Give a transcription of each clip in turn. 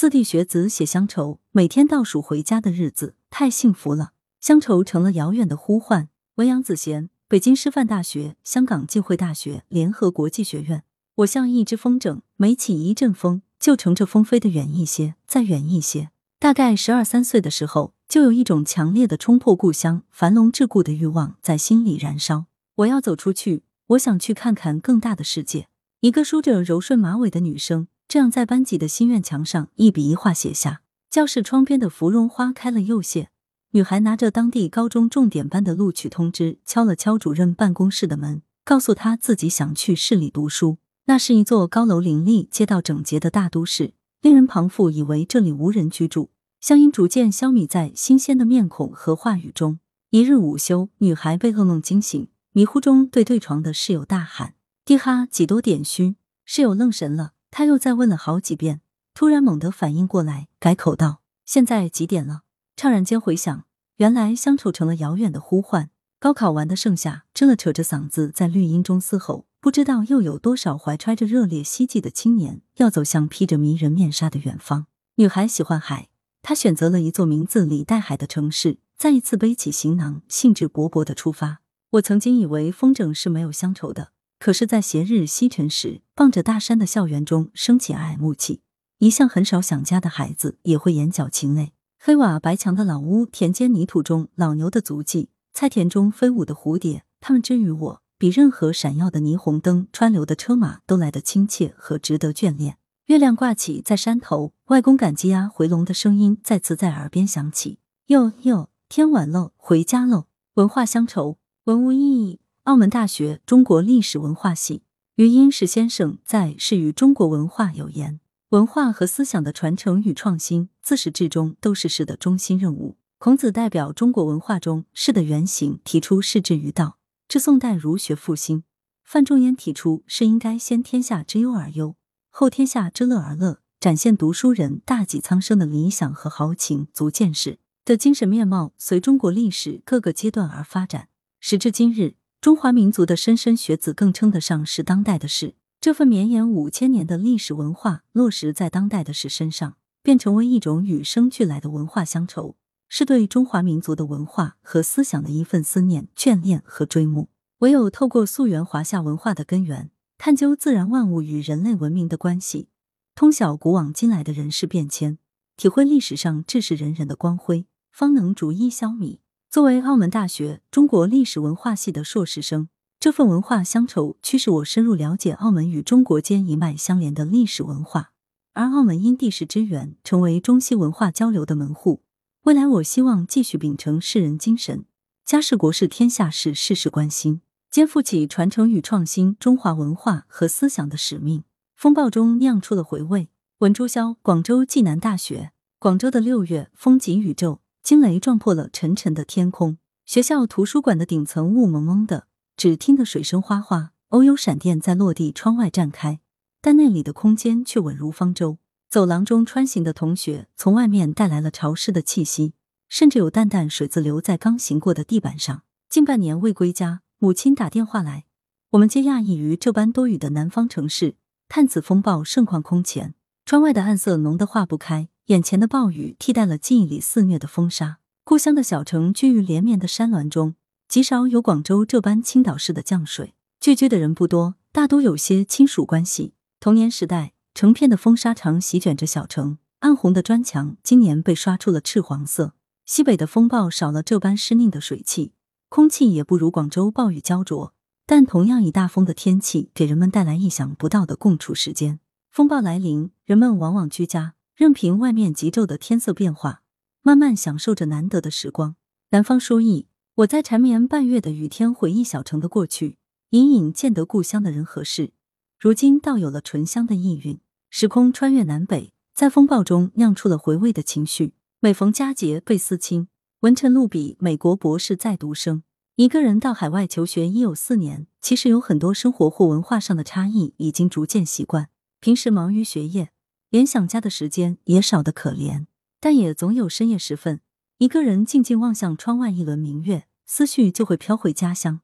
四弟学子写乡愁，每天倒数回家的日子，太幸福了。乡愁成了遥远的呼唤。文杨子贤，北京师范大学、香港浸会大学联合国际学院。我像一只风筝，每起一阵风，就乘着风飞得远一些，再远一些。大概十二三岁的时候，就有一种强烈的冲破故乡、樊笼桎梏的欲望在心里燃烧。我要走出去，我想去看看更大的世界。一个梳着柔顺马尾的女生，这样在班级的心愿墙上一笔一画写下。教室窗边的芙蓉花开了又谢。女孩拿着当地高中重点班的录取通知，敲了敲主任办公室的门，告诉他自己想去市里读书。那是一座高楼林立、街道整洁的大都市，令人旁父以为这里无人居住。乡音逐渐消弭在新鲜的面孔和话语中。一日午休，女孩被噩梦惊醒，迷糊中对对床的室友大喊。滴哈，几多点虚？室友愣神了，他又再问了好几遍，突然猛地反应过来，改口道：“现在几点了？”怅然间回想，原来乡愁成了遥远的呼唤。高考完的盛夏，真了扯着嗓子在绿荫中嘶吼，不知道又有多少怀揣着热烈希冀的青年，要走向披着迷人面纱的远方。女孩喜欢海，她选择了一座名字里带海的城市，再一次背起行囊，兴致勃勃的出发。我曾经以为风筝是没有乡愁的。可是，在斜日西沉时，傍着大山的校园中升起哀哀暮气。一向很少想家的孩子也会眼角噙泪。黑瓦白墙的老屋，田间泥土中老牛的足迹，菜田中飞舞的蝴蝶，它们之于我，比任何闪耀的霓虹灯、川流的车马都来得亲切和值得眷恋。月亮挂起在山头，外公赶鸡鸭回笼的声音再次在耳边响起。哟哟，天晚喽，回家喽。文化乡愁，文无意义。澳门大学中国历史文化系余英时先生在《是与中国文化》有言：文化和思想的传承与创新，自始至终都是士的中心任务。孔子代表中国文化中士的原型，提出士之于道。至宋代儒学复兴，范仲淹提出士应该先天下之忧而忧，后天下之乐而乐，展现读书人大济苍生的理想和豪情，足见士的精神面貌随中国历史各个阶段而发展。时至今日。中华民族的莘莘学子更称得上是当代的士。这份绵延五千年的历史文化落实在当代的士身上，便成为一种与生俱来的文化乡愁，是对中华民族的文化和思想的一份思念、眷恋和追慕。唯有透过溯源华夏文化的根源，探究自然万物与人类文明的关系，通晓古往今来的人事变迁，体会历史上志士仁人的光辉，方能逐一消弭。作为澳门大学中国历史文化系的硕士生，这份文化乡愁驱使我深入了解澳门与中国间一脉相连的历史文化。而澳门因地势之缘，成为中西文化交流的门户。未来，我希望继续秉承士人精神，家事国事天下事，事事关心，肩负起传承与创新中华文化和思想的使命。风暴中酿出了回味。文朱霄，广州暨南大学。广州的六月，风急雨骤。惊雷撞破了沉沉的天空，学校图书馆的顶层雾蒙蒙的，只听得水声哗哗，偶有闪电在落地窗外绽开，但那里的空间却稳如方舟。走廊中穿行的同学从外面带来了潮湿的气息，甚至有淡淡水渍留在刚行过的地板上。近半年未归家，母亲打电话来，我们皆讶异于这般多雨的南方城市，探子风暴盛况空前，窗外的暗色浓得化不开。眼前的暴雨替代了记忆里肆虐的风沙。故乡的小城居于连绵的山峦中，极少有广州这般倾倒式的降水。聚居的人不多，大多有些亲属关系。童年时代，成片的风沙常席卷着小城，暗红的砖墙今年被刷出了赤黄色。西北的风暴少了这般湿腻的水汽，空气也不如广州暴雨焦灼。但同样以大风的天气，给人们带来意想不到的共处时间。风暴来临，人们往往居家。任凭外面急骤的天色变化，慢慢享受着难得的时光。南方书意，我在缠绵半月的雨天回忆小城的过去，隐隐见得故乡的人和事，如今倒有了醇香的意蕴。时空穿越南北，在风暴中酿出了回味的情绪。每逢佳节倍思亲。文晨露笔，美国博士在读生，一个人到海外求学已有四年，其实有很多生活或文化上的差异已经逐渐习惯。平时忙于学业。连想家的时间也少得可怜，但也总有深夜时分，一个人静静望向窗外一轮明月，思绪就会飘回家乡，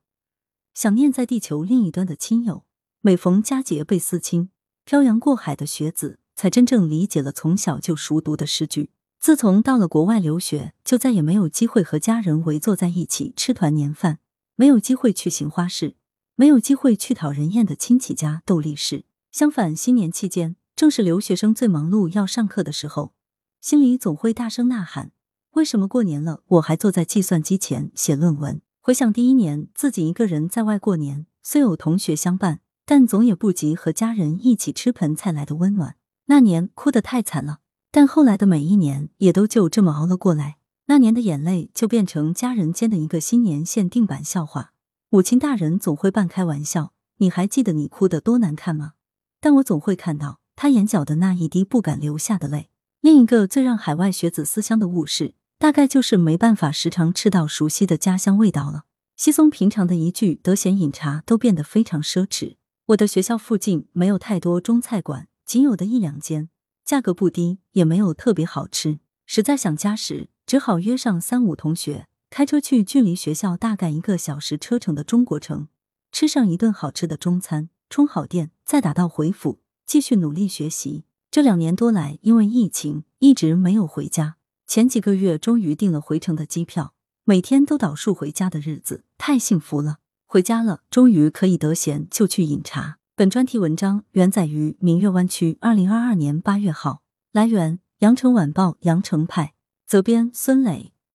想念在地球另一端的亲友。每逢佳节倍思亲，漂洋过海的学子才真正理解了从小就熟读的诗句。自从到了国外留学，就再也没有机会和家人围坐在一起吃团年饭，没有机会去行花市，没有机会去讨人厌的亲戚家斗利是。相反，新年期间正是留学生最忙碌要上课的时候，心里总会大声呐喊：为什么过年了我还坐在计算机前写论文？回想第一年自己一个人在外过年，虽有同学相伴，但总也不及和家人一起吃盆菜来的温暖。那年哭得太惨了。但后来的每一年也都就这么熬了过来。那年的眼泪就变成家人间的一个新年限定版笑话。母亲大人总会半开玩笑：“你还记得你哭得多难看吗？”但我总会看到他眼角的那一滴不敢流下的泪。另一个最让海外学子思乡的物事，大概就是没办法时常吃到熟悉的家乡味道了。稀松平常的一句得闲饮茶都变得非常奢侈。我的学校附近没有太多中菜馆，仅有的一两间。价格不低，也没有特别好吃。实在想家时，只好约上三五同学，开车去距离学校大概一个小时车程的中国城，吃上一顿好吃的中餐，充好电，再打道回府，继续努力学习。这两年多来，因为疫情，一直没有回家。前几个月终于订了回程的机票，每天都倒数回家的日子，太幸福了。回家了，终于可以得闲就去饮茶。本专题文章原载于明月湾区，二零二二年八月号。来源：羊城晚报羊城派，责编孙磊。